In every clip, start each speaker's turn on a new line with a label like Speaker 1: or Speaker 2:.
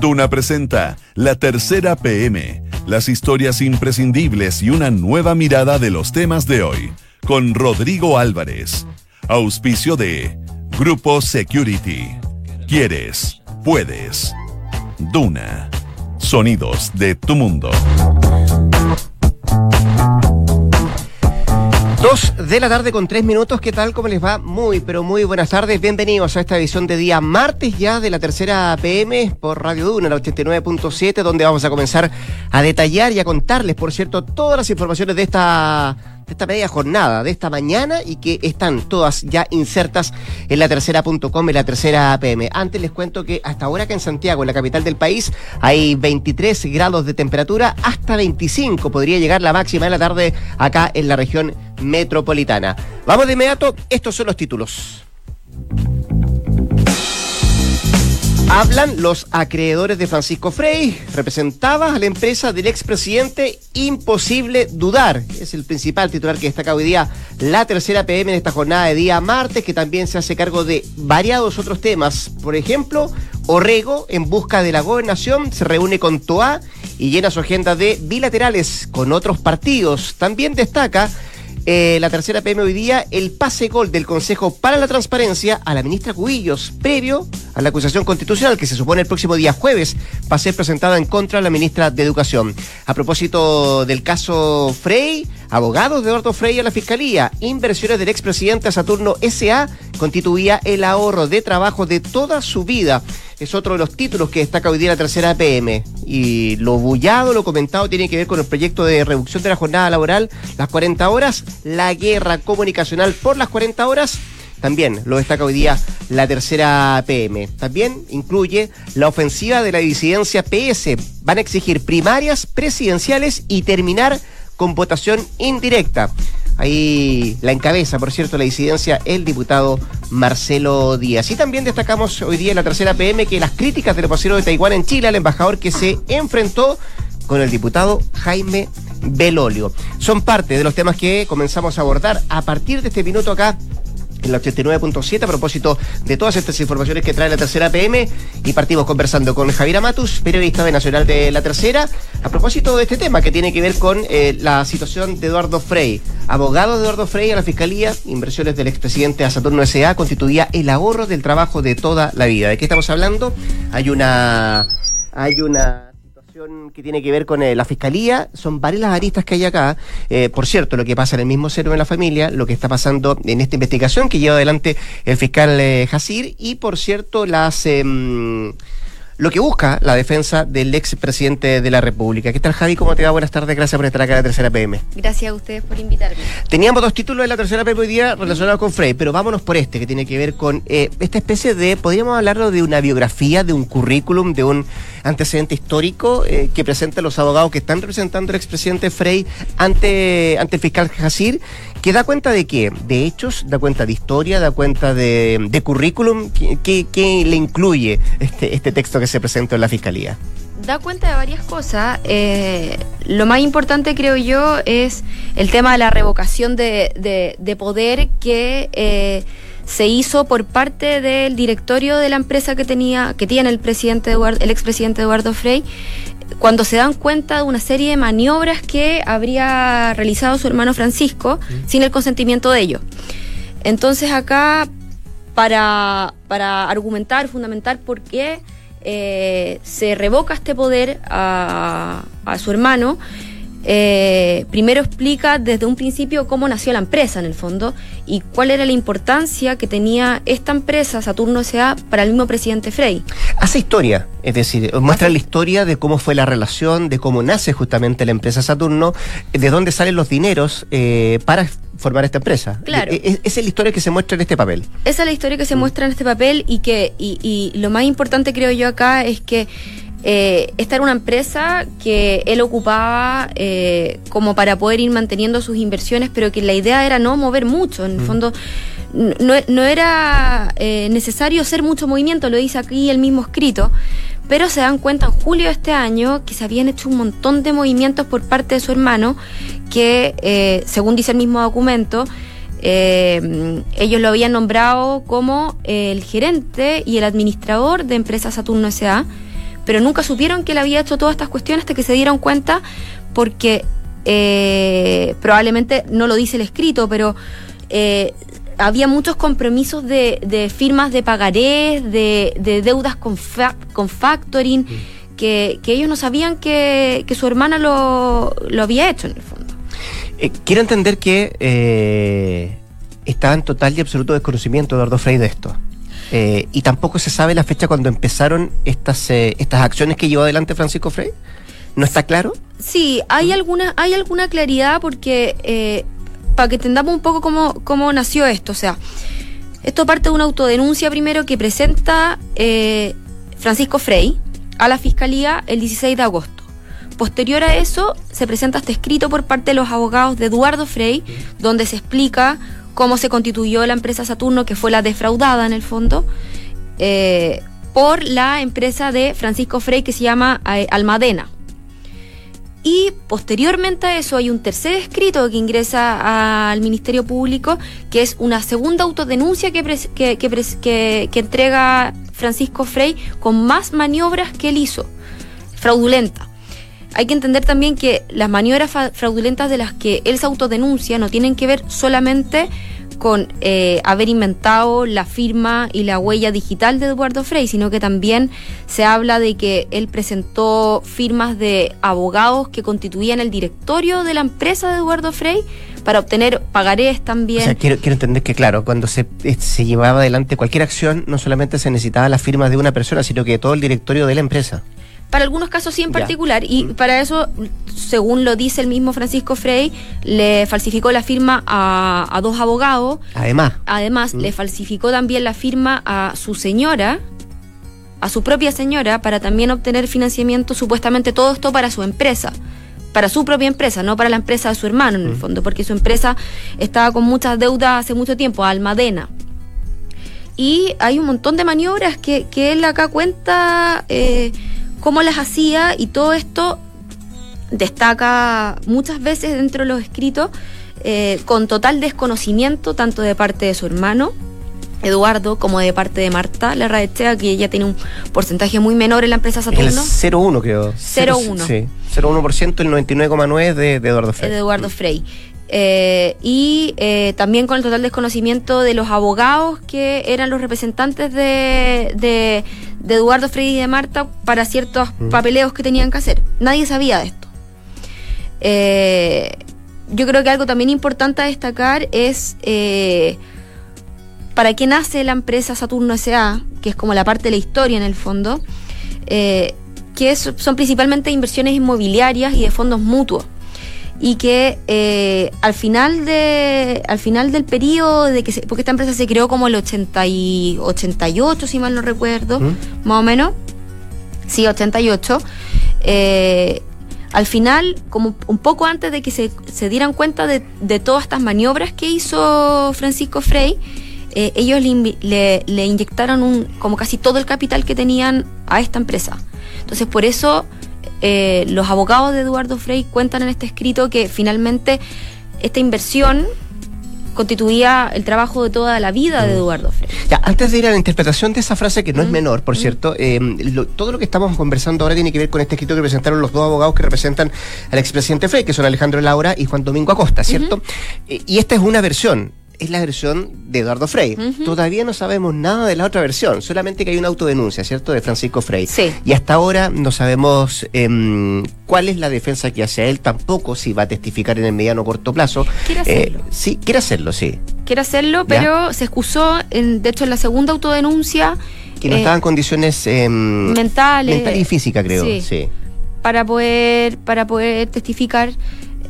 Speaker 1: Duna presenta La Tercera PM, las historias imprescindibles y una nueva mirada de los temas de hoy, con Rodrigo Álvarez. Auspicio de Grupo Security. ¿Quieres? Puedes. Duna. Sonidos de tu mundo.
Speaker 2: Dos de la tarde con tres minutos, ¿qué tal? ¿Cómo les va? Muy, pero muy buenas tardes. Bienvenidos a esta edición de día martes ya de la tercera PM por Radio Duna, la 89.7, donde vamos a comenzar a detallar y a contarles, por cierto, todas las informaciones de esta de esta media jornada, de esta mañana y que están todas ya insertas en la tercera.com y la tercera PM. Antes les cuento que hasta ahora que en Santiago, en la capital del país, hay 23 grados de temperatura, hasta 25 podría llegar la máxima de la tarde acá en la región metropolitana. Vamos de inmediato, estos son los títulos. Hablan los acreedores de Francisco Frey, representaba a la empresa del expresidente, imposible dudar. Es el principal titular que destaca hoy día la tercera PM en esta jornada de día martes, que también se hace cargo de variados otros temas. Por ejemplo, Orrego, en busca de la gobernación, se reúne con Toa y llena su agenda de bilaterales con otros partidos. También destaca eh, la tercera PM hoy día, el pase gol del Consejo para la Transparencia a la ministra Cubillos, previo a la acusación constitucional que se supone el próximo día jueves va a ser presentada en contra de la ministra de Educación. A propósito del caso Frey, abogados de Eduardo Frey a la Fiscalía, inversiones del expresidente Saturno S.A. constituía el ahorro de trabajo de toda su vida es otro de los títulos que destaca hoy día la tercera PM. Y lo bullado, lo comentado, tiene que ver con el proyecto de reducción de la jornada laboral, las 40 horas, la guerra comunicacional por las 40 horas. También lo destaca hoy día la tercera PM. También incluye la ofensiva de la disidencia PS. Van a exigir primarias presidenciales y terminar con votación indirecta. Ahí la encabeza, por cierto, la disidencia el diputado Marcelo Díaz. Y también destacamos hoy día en la tercera PM que las críticas del vocero de Taiwán en Chile al embajador que se enfrentó con el diputado Jaime Belolio. Son parte de los temas que comenzamos a abordar a partir de este minuto acá en la 89.7 a propósito de todas estas informaciones que trae la tercera PM y partimos conversando con Javier Amatus, periodista de Nacional de la Tercera, a propósito de este tema que tiene que ver con eh, la situación de Eduardo Frey. Abogado de Eduardo Frey a la Fiscalía, inversiones del expresidente a Saturno S.A. constituía el ahorro del trabajo de toda la vida. ¿De qué estamos hablando? Hay una... Hay una que tiene que ver con eh, la fiscalía. Son varias las aristas que hay acá. Eh, por cierto, lo que pasa en el mismo cero en la familia, lo que está pasando en esta investigación que lleva adelante el fiscal eh, y, por cierto, las. Lo que busca la defensa del ex presidente de la República. ¿Qué tal, Javi? ¿Cómo te va? Buenas tardes, gracias por estar acá en la tercera PM.
Speaker 3: Gracias a ustedes por invitarme.
Speaker 2: Teníamos dos títulos de la tercera PM hoy día relacionados con Frey, pero vámonos por este, que tiene que ver con eh, esta especie de, podríamos hablarlo de una biografía, de un currículum, de un antecedente histórico eh, que presenta los abogados que están representando al expresidente Frey ante, ante el fiscal Jacir que da cuenta de qué? De hechos, da cuenta de historia, da cuenta de, currículum. ¿Qué, le incluye este, este texto que se presenta en la Fiscalía?
Speaker 3: Da cuenta de varias cosas. Eh, lo más importante, creo yo, es el tema de la revocación de, poder que eh, se hizo por parte del directorio de la empresa que tenía, que tiene el presidente el expresidente Eduardo Frey, cuando se dan cuenta de una serie de maniobras que habría realizado su hermano Francisco sin el consentimiento de ellos. Entonces acá, para, para argumentar, fundamentar por qué eh, se revoca este poder a, a su hermano, eh, primero explica desde un principio cómo nació la empresa en el fondo y cuál era la importancia que tenía esta empresa, Saturno S.A., para el mismo presidente Frey.
Speaker 2: Hace historia, es decir, muestra la historia de cómo fue la relación, de cómo nace justamente la empresa Saturno, de dónde salen los dineros eh, para formar esta empresa.
Speaker 3: Claro.
Speaker 2: E, e, esa es la historia que se muestra en este papel.
Speaker 3: Esa es la historia que se muestra en este papel y que y, y lo más importante creo yo acá es que eh, esta era una empresa que él ocupaba eh, como para poder ir manteniendo sus inversiones, pero que la idea era no mover mucho. En el mm. fondo, no, era eh, necesario hacer mucho movimiento, lo dice aquí el mismo escrito, pero se dan cuenta en julio de este año que se habían hecho un montón de movimientos por parte de su hermano, que según dice el mismo documento, ellos lo habían nombrado como el gerente y el administrador de empresa Saturno S.A., pero nunca supieron que él había hecho todas estas cuestiones hasta que se dieron cuenta porque eh, probablemente no lo dice el escrito, pero eh, había muchos compromisos de, firmas de pagarés, de, deudas con, con factoring, mm. que, ellos no sabían que, su hermana lo, había hecho en el fondo.
Speaker 2: Eh, quiero entender que estaba en total y absoluto desconocimiento Eduardo Frey de esto. Eh, y tampoco se sabe la fecha cuando empezaron estas, estas acciones que llevó adelante Francisco Frey. ¿No está claro?
Speaker 3: Sí, hay alguna, hay alguna claridad porque para que entendamos un poco cómo, cómo nació esto. O sea, esto parte de una autodenuncia primero que presenta eh, Francisco Frey a la Fiscalía el 16 de agosto. Posterior a eso, se presenta este escrito por parte de los abogados de Eduardo Frey, donde se explica cómo se constituyó la empresa Saturno, que fue la defraudada en el fondo, eh, por la empresa de Francisco Frey que se llama eh, Almadena. Y posteriormente a eso hay un tercer escrito que ingresa al Ministerio Público, que es una segunda autodenuncia que, que, entrega Francisco Frey con más maniobras que él hizo, fraudulenta. Hay que entender también que las maniobras fraudulentas de las que él se autodenuncia no tienen que ver solamente con eh, haber inventado la firma y la huella digital de Eduardo Frey, sino que también se habla de que él presentó firmas de abogados que constituían el directorio de la empresa de Eduardo Frey para obtener pagarés también. O
Speaker 2: sea, quiero, quiero entender que, claro, cuando se, eh, se llevaba adelante cualquier acción, no solamente se necesitaba la firma de una persona, sino que todo el directorio de la empresa
Speaker 3: para algunos casos sí en particular. Y mm. para eso, según lo dice el mismo Francisco Frey, le falsificó la firma a, dos abogados.
Speaker 2: Además.
Speaker 3: Además, mm. le falsificó también la firma a su señora, a su propia señora, para también obtener financiamiento, supuestamente todo esto para su empresa. Para su propia empresa, no para la empresa de su hermano, en el mm. fondo, porque su empresa estaba con muchas deudas hace mucho tiempo, Almadena. Y hay un montón de maniobras que, que él acá cuenta. Eh, cómo las hacía y todo esto destaca muchas veces dentro de los escritos eh, con total desconocimiento tanto de parte de su hermano Eduardo como de parte de Marta Larraechea, que ella tiene un porcentaje muy menor en la empresa Saturno. El
Speaker 2: 0,1 creo.
Speaker 3: 0,1.
Speaker 2: Sí, 0,1%, el 99,9% de, de Eduardo Frey.
Speaker 3: De Eduardo Frey. Eh, y eh, también con el total desconocimiento de los abogados que eran los representantes de, de, Eduardo Frey y de Marta para ciertos mm. papeleos que tenían que hacer. Nadie sabía de esto. Eh, yo creo que algo también importante a destacar es para qué nace la empresa Saturno SA, que es como la parte de la historia en el fondo, que son principalmente inversiones inmobiliarias y de fondos mutuos y que eh, al final de al final del periodo de que porque esta empresa se creó como el 80 y 88 si mal no recuerdo ¿Mm? más o menos. Sí 88 eh, al final como un poco antes de que se, se dieran cuenta de, de, todas estas maniobras que hizo Francisco Frey eh, ellos le, le inyectaron un, como casi todo el capital que tenían a esta empresa. Entonces por eso eh, los abogados de Eduardo Frey cuentan en este escrito que finalmente esta inversión constituía el trabajo de toda la vida de mm. Eduardo Frey.
Speaker 2: Ya, antes de ir a la interpretación de esa frase, que no es mm. menor, por mm. cierto, eh, todo lo que estamos conversando ahora tiene que ver con este escrito que presentaron los dos abogados que representan al expresidente Frey, que son Alejandro Laura y Juan Domingo Acosta, ¿cierto? Eh, y esta es una versión es la versión de Eduardo Frey. Todavía no sabemos nada de la otra versión, solamente que hay una autodenuncia, ¿cierto?, de Francisco Frey.
Speaker 3: Sí.
Speaker 2: Y hasta ahora no sabemos em, cuál es la defensa que hace él, tampoco si va a testificar en el mediano o corto plazo.
Speaker 3: Quiere hacerlo.
Speaker 2: Eh, sí, quiere hacerlo, sí.
Speaker 3: Quiere hacerlo, pero se excusó, en, de hecho, en la segunda autodenuncia.
Speaker 2: Que no estaba en condiciones em,
Speaker 3: mentales.
Speaker 2: Mental y física, creo, sí.
Speaker 3: Para poder, para poder testificar.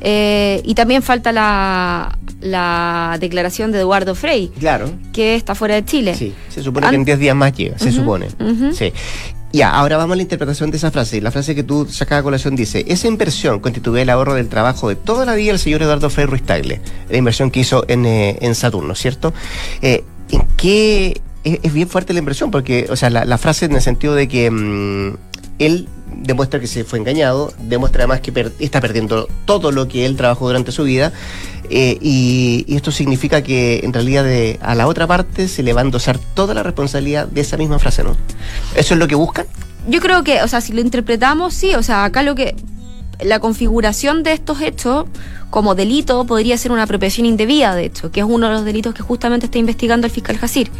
Speaker 3: Eh, y también falta la, la declaración de Eduardo Frey.
Speaker 2: Claro.
Speaker 3: Que está fuera de Chile.
Speaker 2: Sí, se supone que en 10 días más llega, se supone. Sí. Ya, ahora vamos a la interpretación de esa frase. La frase que tú sacas a colación dice, esa inversión constituye el ahorro del trabajo de toda la vida del señor Eduardo Frey Ruiz Tagle, la inversión que hizo en, eh, en Saturno, ¿cierto? Eh, ¿En qué es, bien fuerte la inversión? Porque, o sea, la, frase en el sentido de que mm, él demuestra que se fue engañado, demuestra además que está perdiendo todo lo que él trabajó durante su vida, eh, y, esto significa que en realidad de, a la otra parte se le va a endosar toda la responsabilidad de esa misma frase, ¿no? ¿Eso es lo que buscan?
Speaker 3: yo creo que, o sea, si lo interpretamos, sí, o sea, acá lo que la configuración de estos hechos como delito podría ser una apropiación indebida, de hecho, que es uno de los delitos que justamente está investigando el fiscal Jacir.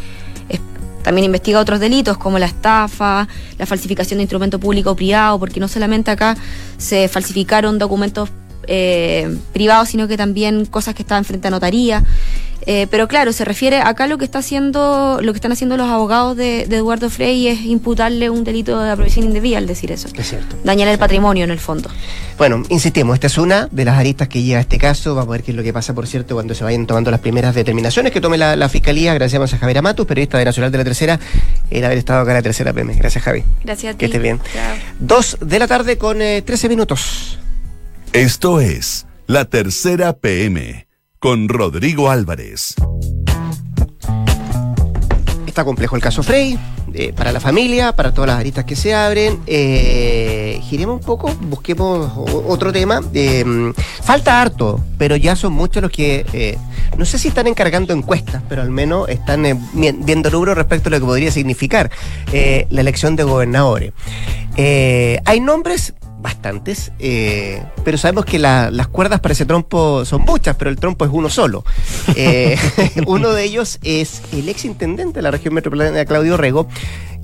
Speaker 3: También investiga otros delitos como la estafa, la falsificación de instrumento público o privado, porque no solamente acá se falsificaron documentos eh, privados, sino que también cosas que estaban frente a notaría. Eh, pero claro, se refiere acá lo que está haciendo, lo que están haciendo los abogados de, Eduardo Frey es imputarle un delito de apropiación indebida al decir eso.
Speaker 2: Es cierto.
Speaker 3: Dañar el patrimonio en el fondo.
Speaker 2: Bueno, insistimos, esta es una de las aristas que lleva este caso. Vamos a ver qué es lo que pasa, por cierto, cuando se vayan tomando las primeras determinaciones que tome la, Fiscalía. Gracias a Javier Amatus, periodista de Nacional de la Tercera, el haber estado acá en la Tercera PM. Gracias, Javi.
Speaker 3: Gracias a ti.
Speaker 2: Que estés bien. Dos de la tarde con 13 eh, minutos.
Speaker 1: Esto es La Tercera PM con Rodrigo Álvarez.
Speaker 2: Está complejo el caso Frey, eh, para la familia, para todas las aristas que se abren. Eh, giremos un poco, busquemos otro tema. Eh, falta harto, pero ya son muchos los que, eh, no sé si están encargando encuestas, pero al menos están viendo rubro respecto a lo que podría significar la elección de gobernadores. hay nombres bastantes, eh, pero sabemos que las cuerdas para ese trompo son muchas, pero el trompo es uno solo. Eh, uno de ellos es el ex intendente de la región metropolitana, Claudio Rego,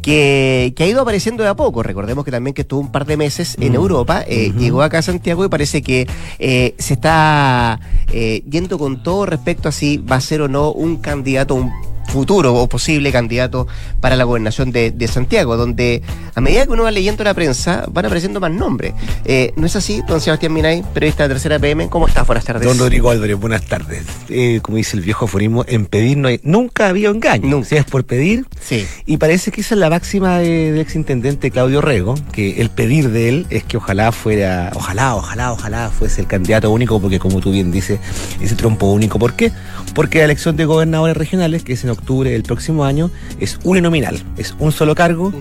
Speaker 2: que, ha ido apareciendo de a poco. Recordemos que también que estuvo un par de meses en mm. Europa, eh, llegó acá a Santiago y parece que se está yendo con todo respecto a si va a ser o no un candidato, un futuro o posible candidato para la gobernación de, Santiago, donde a medida que uno va leyendo la prensa van apareciendo más nombres. Eh, ¿No es así, don Sebastián Minay, periodista de Tercera PM? ¿Cómo estás? Buenas tardes.
Speaker 4: Don Rodrigo Álvarez, buenas tardes. Eh, como dice el viejo aforismo, en pedir no hay, nunca había engaño. Nunca. Si es por pedir.
Speaker 2: Sí.
Speaker 4: Y parece que esa es la máxima del exintendente Claudio Rego, que el pedir de él es que ojalá fuera, ojalá, ojalá, ojalá fuese el candidato único, porque como tú bien dices, ese trompo único. ¿Por qué? Porque la elección de gobernadores regionales, que es en octubre del próximo año, es uninominal, es un solo cargo.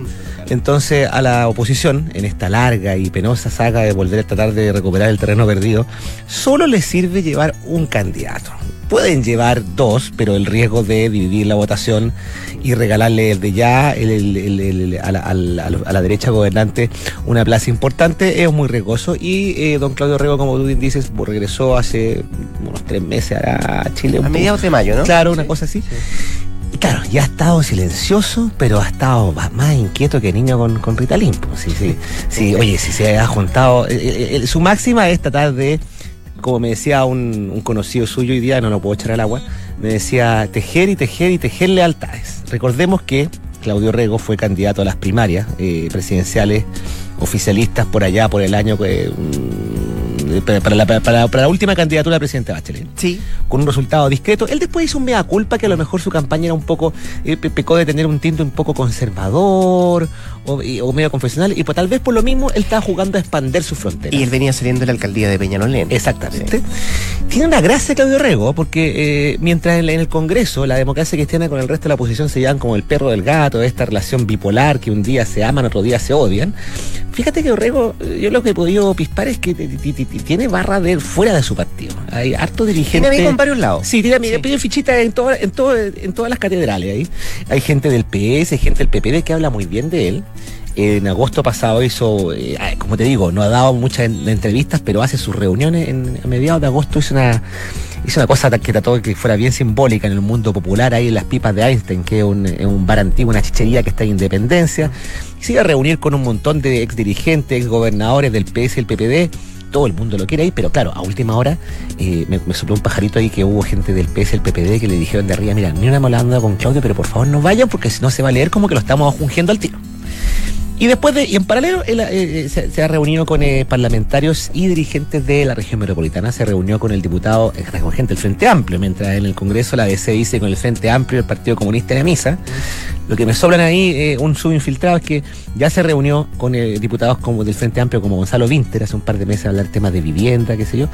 Speaker 4: Entonces a la oposición, en esta larga y penosa saga de volver a tratar de recuperar el terreno perdido, solo le sirve llevar un candidato. Pueden llevar dos, pero el riesgo de dividir la votación y regalarle de ya a, la, derecha gobernante una plaza importante es muy riesgoso. Y eh, don Claudio Rego, como tú dices, regresó hace unos tres meses a Chile.
Speaker 2: A mediados de mayo, ¿no?
Speaker 4: Claro, una cosa así. Claro, ya ha estado silencioso, pero ha estado más inquieto que niño con, con Ritalin. Sí, sí, sí. Oye, si se ha juntado. Eh, eh, su máxima es tratar de, como me decía un, conocido suyo hoy día, no lo puedo echar al agua, me decía tejer y tejer y tejer lealtades. Recordemos que Claudio Rego fue candidato a las primarias eh, presidenciales oficialistas por allá, por el año para la, para, la última candidatura a presidente Bachelet.
Speaker 2: Sí.
Speaker 4: Con un resultado discreto. Él después hizo un mea culpa que a lo mejor su campaña era un poco, eh, pecó de tener un tinte un poco conservador o, medio confesional y pues tal vez por lo mismo él estaba jugando a expandir su frontera.
Speaker 2: Y él venía saliendo de la alcaldía de Peñalolén.
Speaker 4: Exactamente. Tiene una gracia Claudio Rego porque eh, mientras en, el Congreso la democracia cristiana con el resto de la oposición se llevan como el perro del gato, esta relación bipolar que un día se aman, otro día se odian. Fíjate que Orrego, yo lo que he podido pispar es que tiene barra de fuera de su partido. Hay harto dirigente.
Speaker 2: Tiene con varios lados.
Speaker 4: Sí, tiene sí. fichitas en, en, en todas las catedrales ahí. Hay gente del PS, hay gente del PPD que habla muy bien de él. En agosto pasado hizo, eh, como te digo, no ha dado muchas entrevistas, pero hace sus reuniones. A mediados de agosto hizo una, hizo una cosa que trató de que fuera bien simbólica en el mundo popular, ahí en las pipas de Einstein, que es un, un bar antiguo, una chichería que está en Independencia. Y se iba a reunir con un montón de ex dirigentes, ex gobernadores del PS y el PPD todo el mundo lo quiere ahí, pero claro, a última hora eh, me, me, un pajarito ahí que hubo gente del PS, el PPD, que le dijeron de arriba, mira, ni una hablando con Claudio, pero por favor no vayan porque si no se va a leer como que lo estamos ungiendo al tiro. Y después de, y en paralelo, eh, eh, se, ha reunido con eh, parlamentarios y dirigentes de la región metropolitana. Se reunió con el diputado, con gente del Frente Amplio, mientras en el Congreso la DC dice con el Frente Amplio y el Partido Comunista en la misa. Lo que me sobran ahí, un subinfiltrado, es que ya se reunió con diputados como del Frente Amplio, como Gonzalo Vinter, hace un par de meses a hablar temas de vivienda, qué sé yo.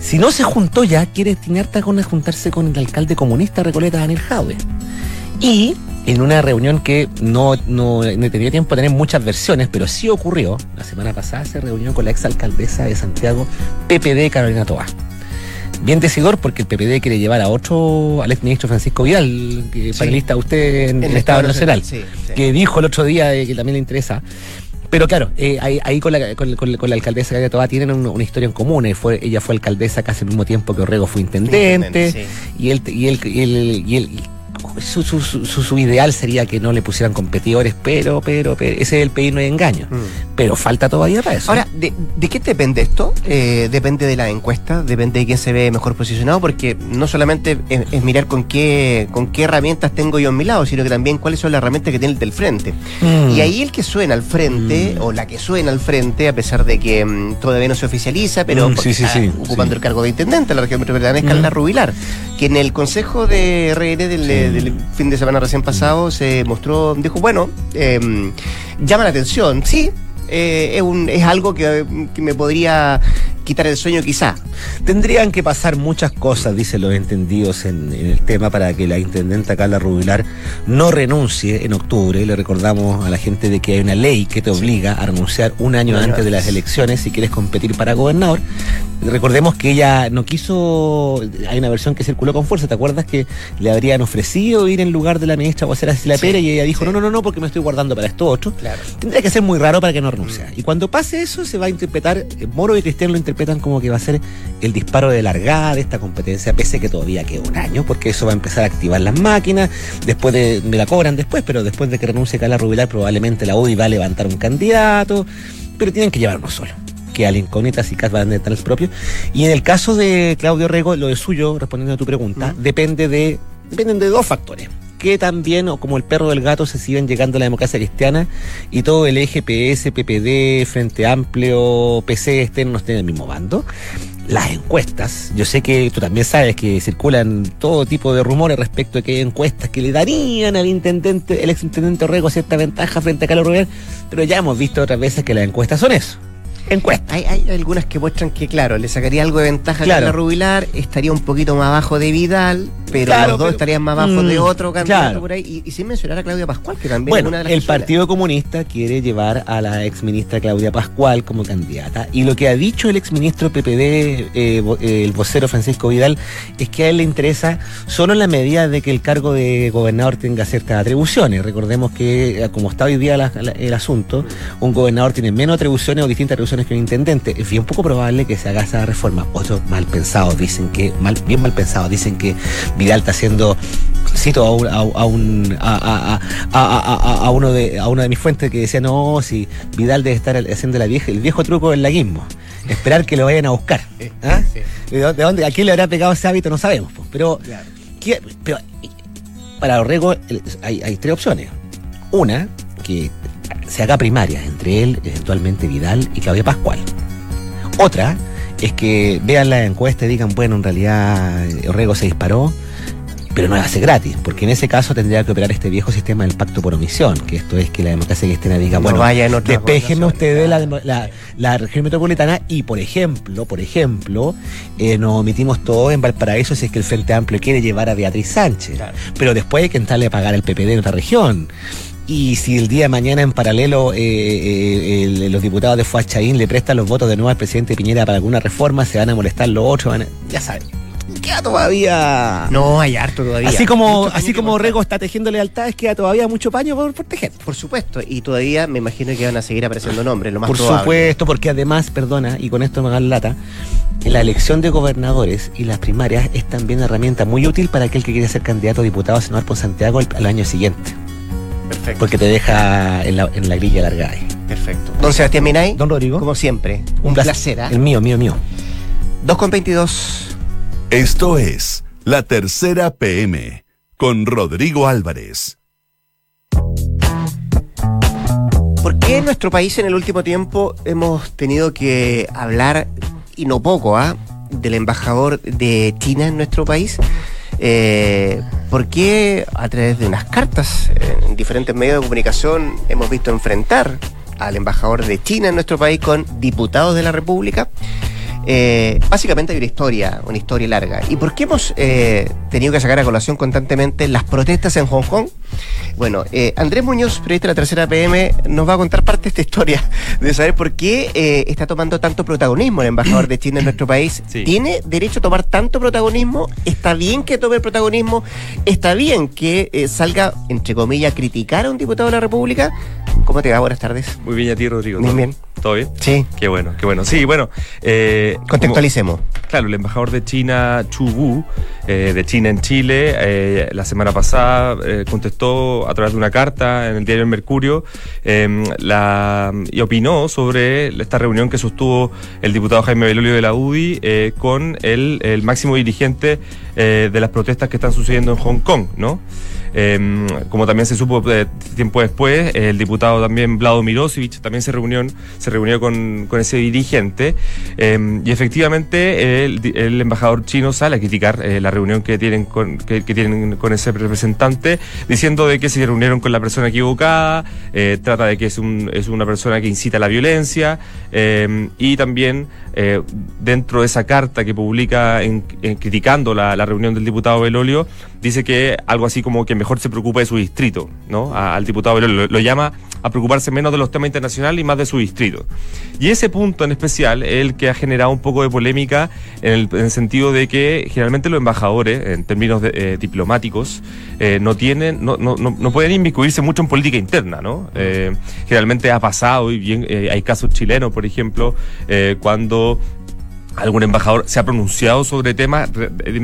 Speaker 4: Si no se juntó ya, quiere Tinarta con juntarse con el alcalde comunista Recoleta Daniel Jaude. Y en una reunión que no, no, tenía tiempo de tener muchas versiones, pero sí ocurrió. La semana pasada se reunió con la exalcaldesa de Santiago, PPD Carolina Toa. Bien decidor porque el PPD quiere llevar a otro, al exministro Francisco Vidal, que panelista usted en el, Estado, Nacional, que dijo el otro día que también le interesa. Pero claro, eh, ahí, ahí con, la, con, con- con la alcaldesa Galia Toá tienen un- una historia en común. Eh, Fue, ella fue alcaldesa casi al mismo tiempo que Orrego fue intendente.
Speaker 2: Intendente,
Speaker 4: Y él, y él, y él, y él- su, su, su, su- ideal sería que no le pusieran competidores, pero, pero, pero ese es el pedir no hay engaño.
Speaker 2: Mm.
Speaker 4: Pero falta todavía para eso.
Speaker 2: Ahora, ¿de, de qué depende esto? Eh, depende de la encuesta, depende de quién se ve mejor posicionado, porque no solamente es, es mirar con qué, con qué herramientas tengo yo a mi lado, sino que también cuáles son las herramientas que tiene el del frente.
Speaker 4: Mm.
Speaker 2: Y ahí el que suena al frente, o la que suena al frente, a pesar de que mm, todavía no se oficializa, pero
Speaker 4: Mm,
Speaker 2: porque
Speaker 4: sí, sí,
Speaker 2: está
Speaker 4: sí,
Speaker 2: ocupando el cargo de intendente de la región metropolitana, es Carla
Speaker 4: Mm.
Speaker 2: Rubilar, que en el consejo de RN del fin de semana recién pasado se mostró, dijo, bueno, eh, llama la atención, sí. Eh, es, un, es algo que, que me podría quitar el sueño quizá.
Speaker 4: Tendrían que pasar muchas cosas, dicen los entendidos en, en el tema, para que la intendenta Carla Rubilar no renuncie en octubre. Le recordamos a la gente de que hay una ley que te obliga a renunciar un año antes de las elecciones si quieres competir para gobernador. Recordemos que ella no quiso, hay una versión que circuló con fuerza, ¿te acuerdas que le habrían ofrecido ir en lugar de la ministra Guacera Cecilia
Speaker 2: Sí,
Speaker 4: Pérez y ella dijo,
Speaker 2: sí.
Speaker 4: no, no, no, no, porque me estoy guardando para esto otro?
Speaker 2: Claro.
Speaker 4: Tendría que ser muy raro para que no Y cuando pase eso, se va a interpretar, eh, Moro y Cristian lo interpretan como que va a ser el disparo de largada de esta competencia, pese que todavía queda un año, porque eso va a empezar a activar las máquinas, después de, me la cobran después, pero después de que renuncie Carla Rubilar, probablemente la UDI va a levantar un candidato, pero tienen que llevar uno solo. Que al incógnita si Cas va a tener el propio. Y en el caso de Claudio Rego, lo de suyo, respondiendo a tu pregunta, depende de, dependen de dos factores que también, o como el perro del gato, se siguen llegando a la democracia cristiana y todo el eje PS, PPD, Frente Amplio, PC estén no estén en el mismo bando. Las encuestas, yo sé que tú también sabes que circulan todo tipo de rumores respecto de que hay encuestas que le darían al intendente, el exintendente Orrego cierta ventaja frente a Carlos Rubén, pero ya hemos visto otras veces que las encuestas son eso. Encuestas.
Speaker 2: Hay, hay algunas que muestran que, claro, le sacaría algo de ventaja
Speaker 4: Claro.
Speaker 2: a Carla Rubilar, estaría un poquito más abajo de Vidal, pero
Speaker 4: Claro,
Speaker 2: los dos
Speaker 4: pero-
Speaker 2: estarían más abajo de
Speaker 4: Mm,
Speaker 2: otro candidato
Speaker 4: claro.
Speaker 2: por ahí. Y, y sin mencionar a Claudia Pascual, que también es una de las
Speaker 4: el. Partido Comunista quiere llevar a la exministra Claudia Pascual como candidata. Y lo que ha dicho el exministro PPD, eh, eh, el vocero Francisco Vidal, es que a él le interesa solo en la medida de que el cargo de gobernador tenga ciertas atribuciones. Recordemos que, eh, como está hoy día la- la- el asunto, un gobernador tiene menos atribuciones o distintas atribuciones que un intendente. Es bien poco probable que se haga esa reforma. Otros mal pensados dicen que, mal, bien mal pensados, dicen que Vidal está haciendo cito a un, a, a un a, a- a- a- a- a uno de a una de mis fuentes que decía no si Vidal debe estar haciendo la vieja el viejo truco del laguismo esperar que lo vayan a buscar ¿Ah?
Speaker 2: Sí.
Speaker 4: ¿De dónde, de dónde- a quién le habrá pegado ese hábito no sabemos pues. pero,
Speaker 2: Claro.
Speaker 4: ¿qué- pero para Orrego hay, hay tres opciones una que se haga primaria entre él eventualmente Vidal y Claudia Pascual otra es que vean la encuesta y digan, bueno, en realidad eh, Orrego se disparó, pero no va a ser gratis, porque en ese caso tendría que operar este viejo sistema del pacto por omisión, que esto es que la democracia cristiana diga,
Speaker 2: No
Speaker 4: bueno,
Speaker 2: vaya
Speaker 4: despéjenme ustedes la, la, la región metropolitana y, por ejemplo, por ejemplo, eh, nos omitimos todo en Valparaíso si es que el Frente Amplio quiere llevar a Beatriz Sánchez,
Speaker 2: Claro.
Speaker 4: pero después hay que entrarle a pagar el PPD en otra región. Y si el día de mañana en paralelo eh, eh, los diputados de Fuachaín le prestan los votos de nuevo al presidente Piñera para alguna reforma, se van a molestar los otros, van a- ya saben. Queda todavía.
Speaker 2: No, hay harto todavía.
Speaker 4: así como, así como. Rego está tejiendo lealtades, queda todavía mucho paño por, por tejer.
Speaker 2: Por supuesto, y todavía me imagino que van a seguir apareciendo nombres, lo más
Speaker 4: Por
Speaker 2: probable.
Speaker 4: supuesto, porque además, perdona, y con esto me hagan lata, la elección de gobernadores y las primarias es también una herramienta muy útil para aquel que quiere ser candidato a diputado a senador por Santiago al, al año siguiente,
Speaker 2: Perfecto.
Speaker 4: porque te deja en la, en la grilla largada. ahí.
Speaker 2: Perfecto. Don Sebastián Minay,
Speaker 4: Don Rodrigo.
Speaker 2: como siempre, un, placer. ¿ah?
Speaker 4: El mío, mío, mío.
Speaker 2: 2 con 22.
Speaker 1: Esto es La Tercera PM con Rodrigo Álvarez.
Speaker 2: ¿Por qué en nuestro país en el último tiempo hemos tenido que hablar, y no poco, ¿ah? del embajador de China en nuestro país? Eh, ¿Por qué a través de unas cartas en diferentes medios de comunicación hemos visto enfrentar al embajador de China en nuestro país con diputados de la República? Eh, básicamente hay una historia, una historia larga. ¿Y por qué hemos eh, tenido que sacar a colación constantemente las protestas en Hong Kong? Bueno, eh, Andrés Muñoz, periodista de la tercera PM, nos va a contar parte de esta historia, de saber por qué eh, está tomando tanto protagonismo el embajador de China en nuestro país.
Speaker 5: Sí.
Speaker 2: ¿Tiene derecho a tomar tanto protagonismo? ¿Está bien que tome el protagonismo? ¿Está bien que eh, salga, entre comillas, a criticar a un diputado de la República? ¿Cómo te va? Buenas tardes.
Speaker 5: Muy bien, a ti, Rodrigo.
Speaker 2: Bien, bien.
Speaker 5: ¿Todo bien?
Speaker 2: Sí.
Speaker 5: Qué bueno, qué bueno. Sí, bueno. Eh,
Speaker 2: Contextualicemos.
Speaker 5: como- claro, el embajador de China, Chu Wu, eh, de China en Chile, eh, la semana pasada contestó a través de una carta en el diario El Mercurio eh, la, y opinó sobre esta reunión que sostuvo el diputado Jaime Belolio de la UDI con el, el máximo dirigente de las protestas que están sucediendo en Hong Kong, ¿no? Eh, como también se supo eh, tiempo después, el diputado también Vlado Mirosevich también se reunió, se reunió con, con ese dirigente. Eh, y efectivamente el, embajador chino sale a criticar eh, la reunión que tienen con, que, tienen con ese representante, diciendo de que se reunieron con la persona equivocada, eh, trata de que es, un, es una persona que incita a la violencia. Eh, y también dentro de esa carta que publica criticando la, la reunión del diputado Belolio, dice que algo así como que mejor se preocupe de su distrito, ¿no? Al diputado. Lo, llama a preocuparse menos de los temas internacionales y más de su distrito. Y ese punto en especial es el que ha generado un poco de polémica en el, en el sentido de que generalmente los embajadores, en términos de- eh, diplomáticos, eh, no tienen, no, no, no, no pueden inmiscuirse mucho en política interna, ¿no? Eh, generalmente ha pasado, y bien, hay casos chilenos, por ejemplo, cuando algún embajador se ha pronunciado sobre temas,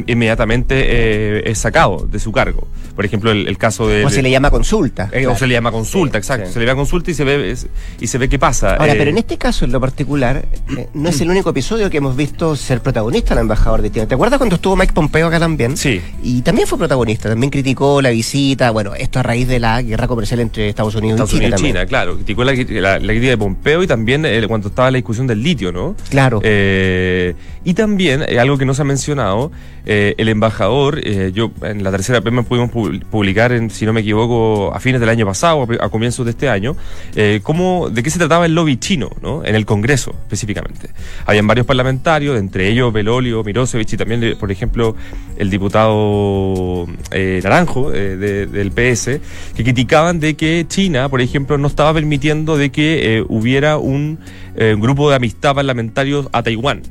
Speaker 5: inmediatamente eh, es sacado de su cargo. Por ejemplo, el, el caso de...
Speaker 2: O se le llama consulta.
Speaker 5: eh,
Speaker 2: Claro.
Speaker 5: O se le llama consulta,
Speaker 2: Sí,
Speaker 5: exacto.
Speaker 2: sí.
Speaker 5: Se le llama consulta y se ve, es- y se ve qué pasa.
Speaker 2: Ahora,
Speaker 5: Eh,
Speaker 2: pero en este caso en lo particular, eh, no es el único episodio que hemos visto ser protagonista el embajador de China. ¿Te acuerdas cuando estuvo Mike Pompeo acá también?
Speaker 5: Sí.
Speaker 2: Y también fue protagonista, también criticó la visita, bueno, esto a raíz de la guerra comercial entre Estados Unidos
Speaker 5: Estados
Speaker 2: y China
Speaker 5: Unidos y. China, claro. Criticó la, la, la crítica de Pompeo y también cuando estaba la discusión del litio, ¿no?
Speaker 2: Claro.
Speaker 5: Eh, y también, eh, algo que no se ha mencionado, eh, el embajador, eh, yo en la tercera PM pudimos pu- publicar, en, si no me equivoco, a fines del año pasado, a comienzos de este año, eh, cómo, de qué se trataba el lobby chino, ¿no? En el Congreso, específicamente. Habían varios parlamentarios, entre ellos Belolio, Mirosevich y también, eh, por ejemplo, el diputado eh, Naranjo eh, de- del PS, que criticaban de que China, por ejemplo, no estaba permitiendo de que eh, hubiera un eh, grupo de amistad parlamentario a Taiwán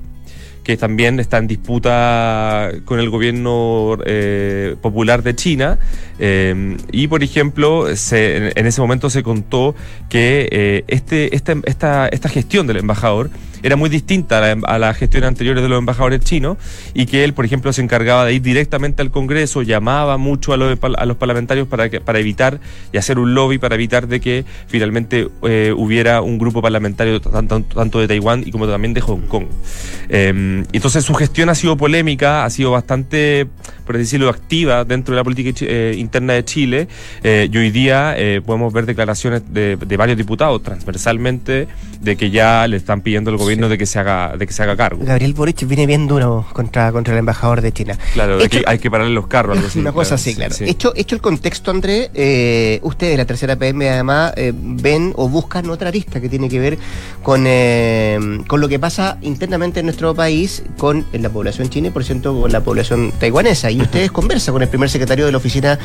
Speaker 5: que también está en disputa con el gobierno eh, popular de China. eh, y, por ejemplo, se- en, ese momento se contó que eh, este, esta, esta, esta gestión del embajador era muy distinta a la, a las gestiones anteriores de los embajadores chinos y que él, por ejemplo, se encargaba de ir directamente al Congreso, llamaba mucho a los, a los parlamentarios para, que, para evitar y hacer un lobby para evitar de que finalmente eh, hubiera un grupo parlamentario tanto, de Taiwán y como también de Hong Kong. Eh, entonces su gestión ha sido polémica, ha sido bastante, por decirlo, activa dentro de la política eh, interna de Chile eh, y hoy día podemos ver declaraciones de, de varios diputados transversalmente de que ya le están pidiendo al gobierno de que se haga de que se haga cargo.
Speaker 2: Gabriel Boric viene bien duro contra, contra el embajador de China.
Speaker 5: Claro,
Speaker 2: Hecho-
Speaker 5: hay que pararle los carros. algo así,
Speaker 2: Una cosa así, claro.
Speaker 5: sí.
Speaker 2: Hecho, hecho el contexto, André, eh, ustedes, la tercera PM, además, eh, ven o buscan otra arista que tiene que ver con, eh, con lo que pasa internamente en nuestro país con la población china y, por cierto, con la población taiwanesa. Y ustedes conversan con el primer secretario de la Oficina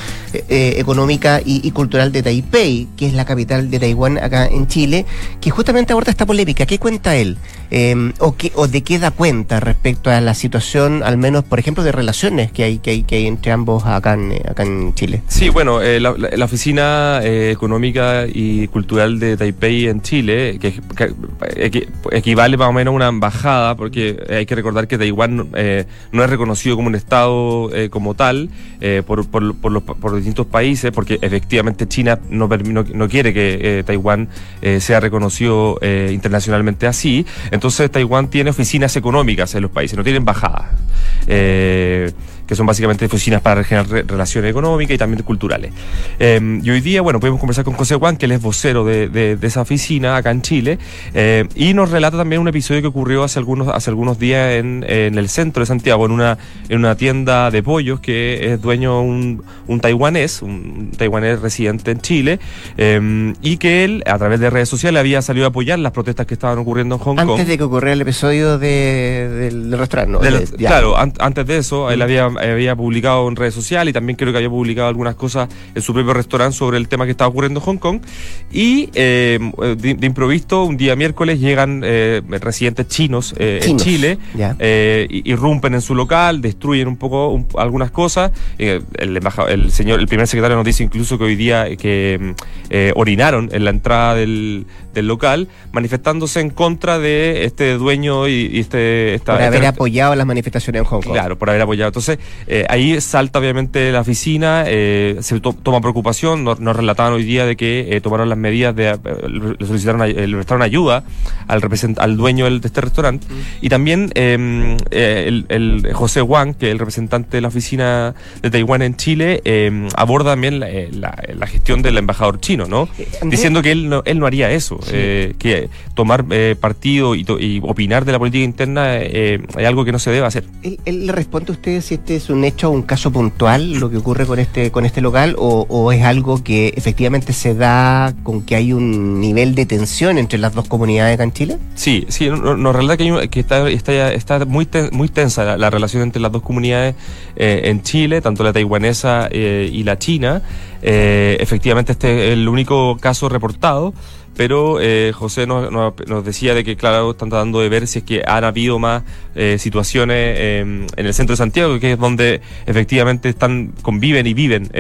Speaker 2: Económica y, y Cultural de Taipei, que es la capital de Taiwán acá en Chile, que justamente aborda esta polémica. ¿Qué cuenta él? Eh, o, qué, ¿O de qué da cuenta respecto a la situación, al menos, por ejemplo, de relaciones que hay, que hay, que hay entre ambos acá en, eh, acá en Chile?
Speaker 5: Sí, bueno, eh, la, Oficina eh, Económica y Cultural de Taipei en Chile, que, que equi- equivale más o menos a una embajada, porque hay que recordar que Taiwán eh, no es reconocido como un Estado eh, como tal eh, por, por, por los, por distintos países, porque efectivamente China no, no, no quiere que eh, Taiwán eh, sea reconocido eh, internacionalmente así. Taiwán tiene oficinas económicas en los países, no tiene embajadas. Eh, que son básicamente oficinas para generar re- relaciones económicas y también culturales. Eh, y hoy día, bueno, podemos conversar con José Juan, que él es vocero de, de- de esa oficina acá en Chile, eh, y nos relata también un episodio que ocurrió hace algunos, hace algunos días en, en el centro de Santiago, en una, en una tienda de pollos que es dueño un, un taiwanés, un taiwanés residente en Chile, eh, y que él, a través de redes sociales, había salido a apoyar las protestas que estaban ocurriendo en Hong Kong.
Speaker 2: Antes de que ocurriera el episodio de- del, del restaurante, ¿no?
Speaker 5: Del- claro, an- antes de eso, él había había publicado en redes sociales y también creo que había publicado algunas cosas en su propio restaurante sobre el tema que estaba ocurriendo en Hong Kong. Y eh, de, de improviso, un día miércoles llegan eh, residentes chinos, eh, en
Speaker 2: Chinos,
Speaker 5: Chile,
Speaker 2: ya.
Speaker 5: eh, irrumpen en su local, destruyen un poco un- algunas cosas. Eh, el, embajador- el señor, el primer secretario nos dice incluso que hoy día que mm, orinaron en la entrada del, del local, manifestándose en contra de este dueño y, y este esta,
Speaker 2: Por haber apoyado las manifestaciones en Hong Kong.
Speaker 5: Claro, por haber apoyado. Entonces, eh, ahí salta obviamente la oficina, eh, se to- toma preocupación, nos, nos relataban hoy día de que eh, tomaron las medidas de, le solicitaron, le prestaron ayuda al al dueño del- de este restaurante. Y también eh, el, el José Wang, que es el representante de la oficina de Taiwán en Chile, eh, aborda también la, la- la gestión del embajador chino, ¿no? Diciendo que él no, él no haría eso, que tomar partido y, to- y opinar de la política interna es algo que no se debe hacer.
Speaker 2: ¿Él, él le responde a usted si este es un hecho, un caso puntual, lo que ocurre con este, con este local, o, es algo que efectivamente se da con que hay un nivel de tensión entre las dos comunidades acá en Chile?
Speaker 5: Sí, sí, no- no- relata que, hay que está, está, está muy, muy tensa la, la relación entre las dos comunidades eh, en Chile, tanto la taiwanesa eh, y la china. Eh, efectivamente, este es el único caso reportado, pero eh, José nos, nos- nos decía de que, claro, están tratando de ver si es que han habido más eh, situaciones eh, en el centro de Santiago, que es donde efectivamente están conviven y viven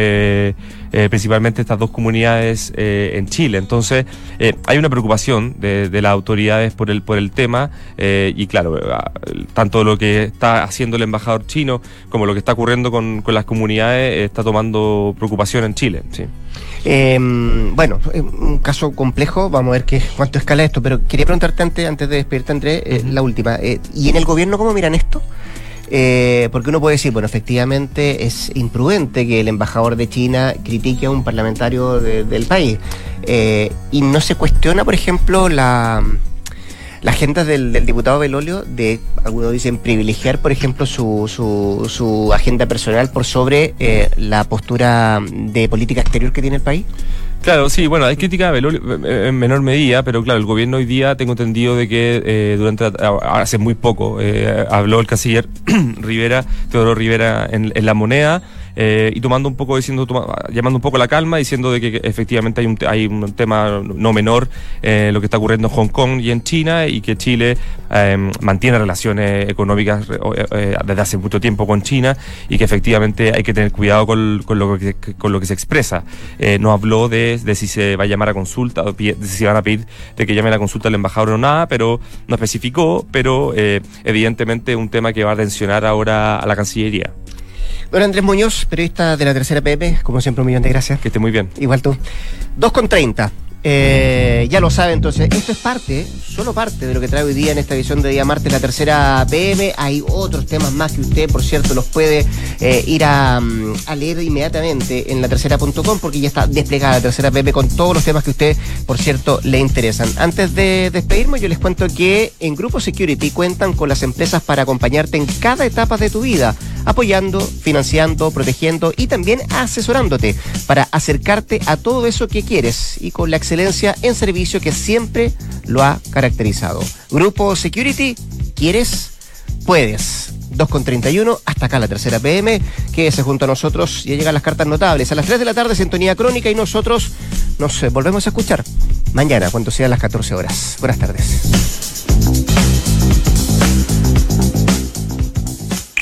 Speaker 5: eh, eh, principalmente estas dos comunidades eh, en Chile. Entonces, eh, hay una preocupación de, de las autoridades por el, por el tema eh, y claro, ah, tanto lo que está haciendo el embajador chino como lo que está ocurriendo con, con las comunidades eh, está tomando preocupación en Chile. Sí.
Speaker 2: Eh, bueno, es un caso complejo, vamos a ver qué, cuánto escala esto, pero quería preguntarte antes, antes de despedirte, Andrés, eh, la última. eh, ¿Y en el gobierno cómo miran esto? Eh, porque uno puede decir, bueno, efectivamente es imprudente que el embajador de China critique a un parlamentario de- del país. Eh, y no se cuestiona, por ejemplo, la, la agenda del, del diputado Belolio de, algunos dicen, privilegiar, por ejemplo, su, su, su agenda personal por sobre eh, la postura de política exterior que tiene el país.
Speaker 5: Claro, sí, bueno, hay crítica Belolio, eh, en menor medida, pero claro, el gobierno hoy día tengo entendido de que eh, durante hace muy poco eh, habló el canciller Rivera, Teodoro Rivera en la moneda eh, y tomando un poco diciendo llamando un poco la calma diciendo de que efectivamente hay un, hay un tema no menor eh, lo que está ocurriendo en Hong Kong y en China y que Chile eh, mantiene relaciones económicas eh, desde hace mucho tiempo con China y que efectivamente hay que tener cuidado con, con lo que con lo que se expresa. No habló de, de si se va a llamar a consulta de si van a pedir de que llame a consulta al embajador o nada pero no especificó pero evidentemente un tema que va a tensionar ahora a la Cancillería
Speaker 2: Don Andrés Muñoz, periodista de la tercera PM, como siempre un millón de gracias.
Speaker 5: que esté muy bien
Speaker 2: Igual tú. 2 con 30. Eh, ya lo sabe, entonces, esto es parte, solo parte de lo que trae hoy día en esta edición de día martes, la tercera PM. Hay otros temas más que usted, por cierto, los puede eh, ir a, mm, a leer inmediatamente en la tercera.com porque ya está desplegada la tercera PM con todos los temas que a usted, por cierto, le interesan. Antes de despedirme, yo les cuento que en Grupo Security cuentan con las empresas para acompañarte en cada etapa de tu vida, apoyando, financiando, protegiendo y también asesorándote para acercarte a todo eso que quieres y con la excelencia en servicio que siempre lo ha caracterizado. Grupo Security, ¿quieres? Puedes. 2 con 31, hasta acá la tercera PM, quédese junto a nosotros, ya llegan las cartas notables. A las 3 de la tarde, sintonía crónica y nosotros nos eh, volvemos a escuchar mañana, cuando sean las 14 horas. Buenas tardes.